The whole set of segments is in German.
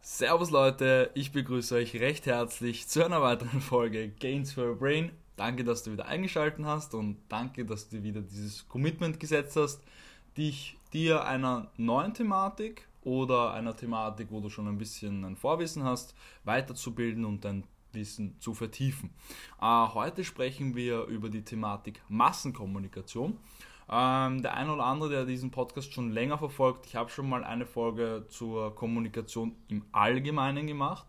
Servus Leute, ich begrüße euch recht herzlich zu einer weiteren Folge Gains for Your Brain. Danke, dass du wieder eingeschaltet hast und danke, dass du wieder dieses Commitment gesetzt hast, dich dir einer neuen Thematik oder einer Thematik, wo du schon ein bisschen ein Vorwissen hast, weiterzubilden und dein Wissen zu vertiefen. Äh, heute sprechen wir über die Thematik Massenkommunikation. Ähm, der eine oder andere, der diesen Podcast schon länger verfolgt, ich habe schon mal eine Folge zur Kommunikation im Allgemeinen gemacht.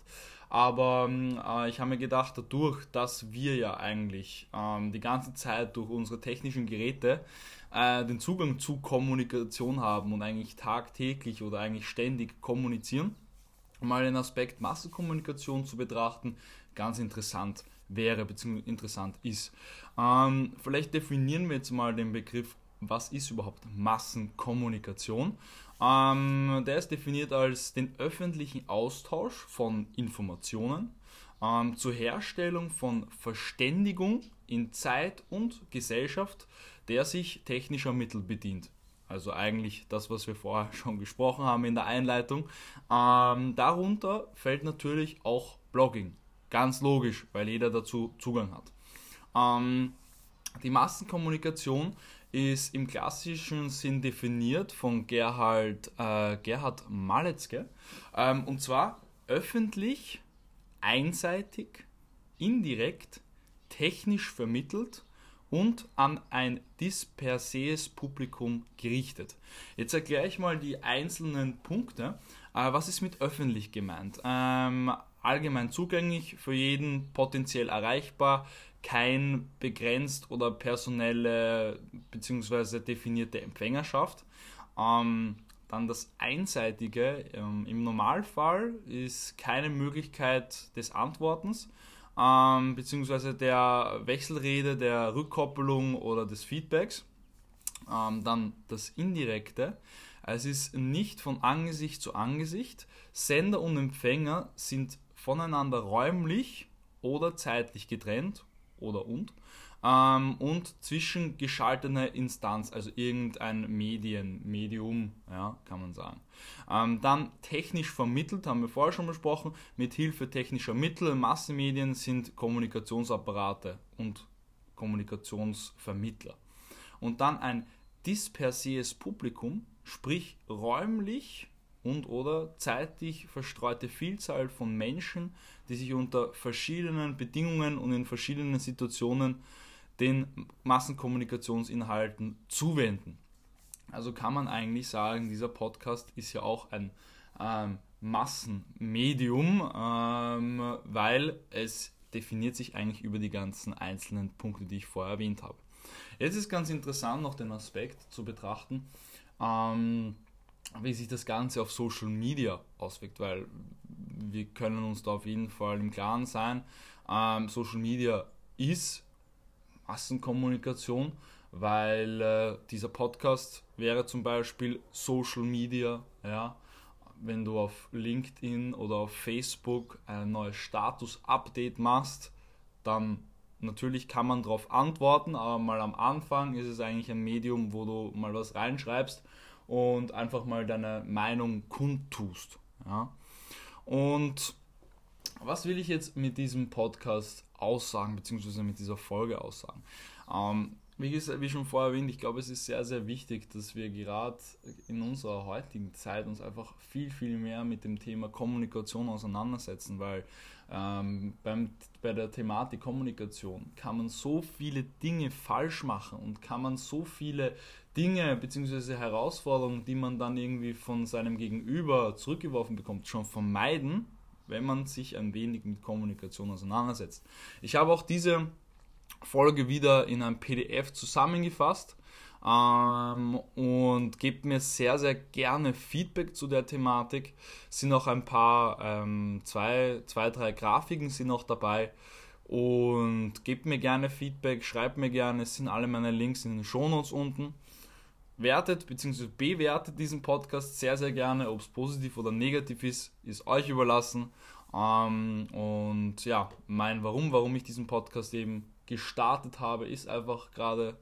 Aber ähm, äh, ich habe mir gedacht, dadurch, dass wir ja eigentlich ähm, die ganze Zeit durch unsere technischen Geräte äh, den Zugang zu Kommunikation haben und eigentlich tagtäglich oder eigentlich ständig kommunizieren, mal den Aspekt Massenkommunikation zu betrachten, ganz interessant wäre bzw. interessant ist. Ähm, vielleicht definieren wir jetzt mal den Begriff was ist überhaupt Massenkommunikation? Ähm, der ist definiert als den öffentlichen Austausch von Informationen ähm, zur Herstellung von Verständigung in Zeit und Gesellschaft, der sich technischer Mittel bedient. Also eigentlich das, was wir vorher schon gesprochen haben in der Einleitung. Ähm, darunter fällt natürlich auch Blogging. Ganz logisch, weil jeder dazu Zugang hat. Ähm, die Massenkommunikation ist im klassischen Sinn definiert von Gerhard, äh, Gerhard Maletzke. Ähm, und zwar öffentlich, einseitig, indirekt, technisch vermittelt und an ein disperses Publikum gerichtet. Jetzt erkläre ich mal die einzelnen Punkte. Äh, was ist mit öffentlich gemeint? Ähm, allgemein zugänglich, für jeden potenziell erreichbar, kein begrenzt oder personelle bzw. definierte Empfängerschaft. Ähm, dann das Einseitige. Ähm, Im Normalfall ist keine Möglichkeit des Antwortens ähm, bzw. der Wechselrede, der Rückkoppelung oder des Feedbacks. Ähm, dann das Indirekte. Es ist nicht von Angesicht zu Angesicht. Sender und Empfänger sind voneinander räumlich oder zeitlich getrennt oder und. Ähm, und zwischengeschaltene Instanz, also irgendein Medien, Medium, ja, kann man sagen. Ähm, dann technisch vermittelt, haben wir vorher schon besprochen, mit Hilfe technischer Mittel, Massenmedien sind Kommunikationsapparate und Kommunikationsvermittler. Und dann ein disperses Publikum, sprich räumlich und oder zeitlich verstreute Vielzahl von Menschen, die sich unter verschiedenen Bedingungen und in verschiedenen Situationen den Massenkommunikationsinhalten zuwenden. Also kann man eigentlich sagen, dieser Podcast ist ja auch ein ähm, Massenmedium, ähm, weil es definiert sich eigentlich über die ganzen einzelnen Punkte, die ich vorher erwähnt habe. Jetzt ist ganz interessant noch den Aspekt zu betrachten, ähm, wie sich das Ganze auf Social Media auswirkt, weil wir können uns da auf jeden Fall im Klaren sein, ähm, Social Media ist Massenkommunikation, weil äh, dieser Podcast wäre zum Beispiel Social Media, ja, wenn du auf LinkedIn oder auf Facebook ein neues Status-Update machst, dann natürlich kann man darauf antworten, aber mal am Anfang ist es eigentlich ein Medium, wo du mal was reinschreibst und einfach mal deine Meinung kundtust. Ja? Und was will ich jetzt mit diesem Podcast aussagen, beziehungsweise mit dieser Folge aussagen? Ähm, wie, wie schon vorher erwähnt, ich glaube, es ist sehr, sehr wichtig, dass wir gerade in unserer heutigen Zeit uns einfach viel, viel mehr mit dem Thema Kommunikation auseinandersetzen, weil ähm, beim, bei der Thematik Kommunikation kann man so viele Dinge falsch machen und kann man so viele Dinge bzw. Herausforderungen, die man dann irgendwie von seinem Gegenüber zurückgeworfen bekommt, schon vermeiden, wenn man sich ein wenig mit Kommunikation auseinandersetzt. Ich habe auch diese Folge wieder in einem PDF zusammengefasst ähm, und gebt mir sehr, sehr gerne Feedback zu der Thematik. Sind auch ein paar, ähm, zwei, zwei, drei Grafiken sind noch dabei. Und gebt mir gerne Feedback, schreibt mir gerne, es sind alle meine Links in den Shownotes unten. Wertet bzw. bewertet diesen Podcast sehr, sehr gerne. Ob es positiv oder negativ ist, ist euch überlassen. Ähm, und ja, mein Warum, warum ich diesen Podcast eben gestartet habe, ist einfach gerade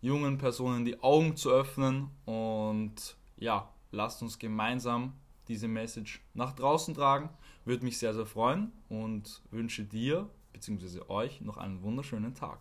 jungen Personen die Augen zu öffnen und ja, lasst uns gemeinsam diese Message nach draußen tragen. Würde mich sehr, sehr freuen und wünsche dir bzw. euch noch einen wunderschönen Tag.